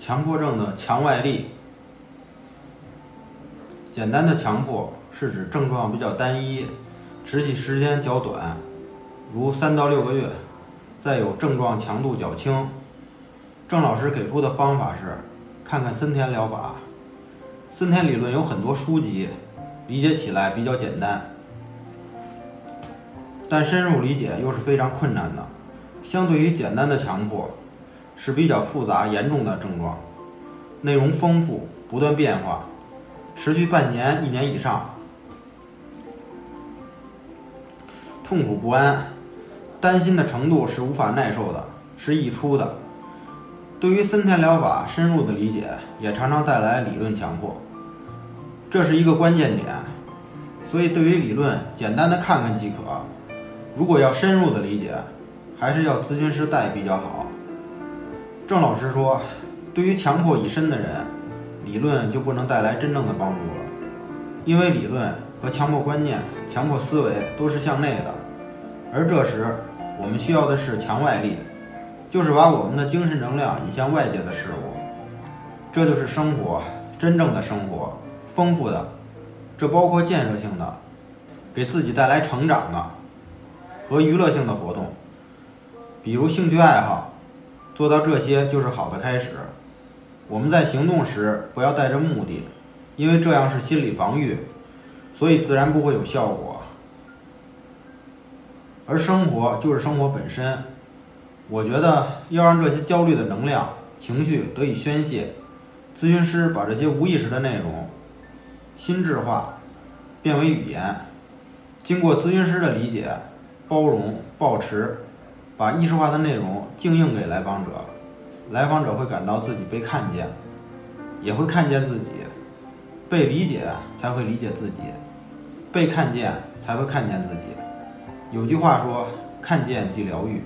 强迫症的强外力。简单的强迫是指症状比较单一，持续时间较短，如三到六个月，再有症状强度较轻。郑老师给出的方法是，看看森田疗法。森田理论有很多书籍，理解起来比较简单，但深入理解又是非常困难的。相对于简单的强迫，是比较复杂严重的症状，内容丰富，不断变化，持续半年、一年以上，痛苦不安，担心的程度是无法耐受的，是溢出的。对于森田疗法深入的理解，也常常带来理论强迫，这是一个关键点。所以，对于理论，简单的看看即可；如果要深入的理解，还是要咨询师带比较好。郑老师说，对于强迫已深的人，理论就不能带来真正的帮助了，因为理论和强迫观念、强迫思维都是向内的，而这时我们需要的是强外力，就是把我们的精神能量引向外界的事物，这就是生活，真正的生活，丰富的，这包括建设性的，给自己带来成长的，和娱乐性的活动。比如兴趣爱好，做到这些就是好的开始。我们在行动时不要带着目的，因为这样是心理防御，所以自然不会有效果。而生活就是生活本身，我觉得要让这些焦虑的能量、情绪得以宣泄，咨询师把这些无意识的内容心智化，变为语言，经过咨询师的理解、包容、保持。把艺术化的内容静映给来访者，来访者会感到自己被看见，也会看见自己，被理解才会理解自己，被看见才会看见自己。有句话说：“看见即疗愈。”